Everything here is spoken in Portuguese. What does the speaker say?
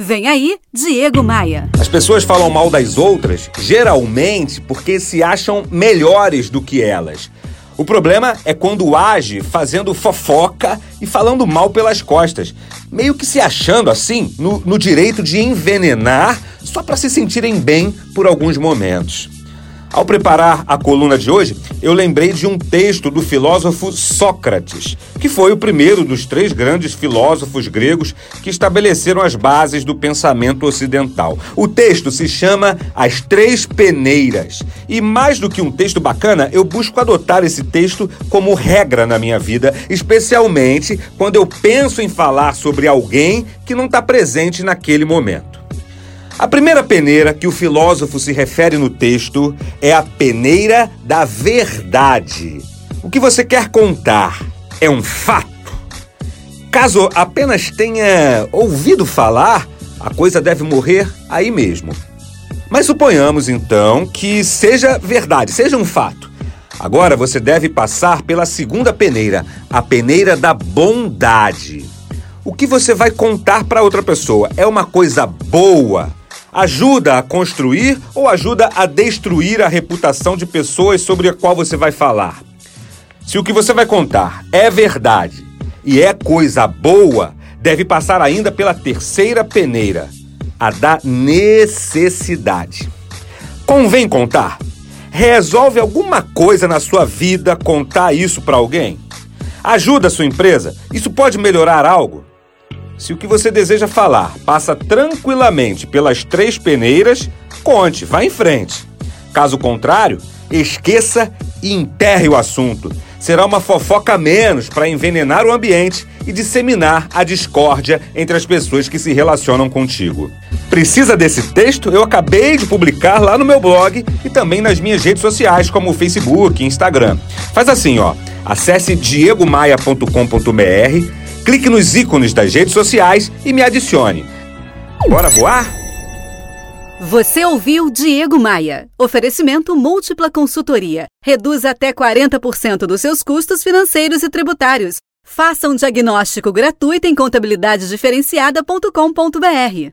Vem aí, Diego Maia. As pessoas falam mal das outras, geralmente porque se acham melhores do que elas. O problema é quando age fazendo fofoca e falando mal pelas costas, meio que se achando assim no, no direito de envenenar só para se sentirem bem por alguns momentos. Ao preparar a coluna de hoje, eu lembrei de um texto do filósofo Sócrates, que foi o primeiro dos três grandes filósofos gregos que estabeleceram as bases do pensamento ocidental. O texto se chama As Três Peneiras. E mais do que um texto bacana, eu busco adotar esse texto como regra na minha vida, especialmente quando eu penso em falar sobre alguém que não está presente naquele momento. A primeira peneira que o filósofo se refere no texto é a peneira da verdade. O que você quer contar é um fato. Caso apenas tenha ouvido falar, a coisa deve morrer aí mesmo. Mas suponhamos então que seja verdade, seja um fato. Agora você deve passar pela segunda peneira, a peneira da bondade. O que você vai contar para outra pessoa é uma coisa boa, Ajuda a construir ou ajuda a destruir a reputação de pessoas sobre a qual você vai falar? Se o que você vai contar é verdade e é coisa boa, deve passar ainda pela terceira peneira, a da necessidade. Convém contar? Resolve alguma coisa na sua vida contar isso para alguém? Ajuda a sua empresa? Isso pode melhorar algo? Se o que você deseja falar passa tranquilamente pelas três peneiras, conte, vá em frente. Caso contrário, esqueça e enterre o assunto. Será uma fofoca menos para envenenar o ambiente e disseminar a discórdia entre as pessoas que se relacionam contigo. Precisa desse texto? Eu acabei de publicar lá no meu blog e também nas minhas redes sociais, como o Facebook e Instagram. Faz assim, ó. Acesse diegomaia.com.br clique nos ícones das redes sociais e me adicione. Bora voar? Você ouviu Diego Maia. Oferecimento múltipla consultoria. Reduz até 40% dos seus custos financeiros e tributários. Faça um diagnóstico gratuito em contabilidadediferenciada.com.br.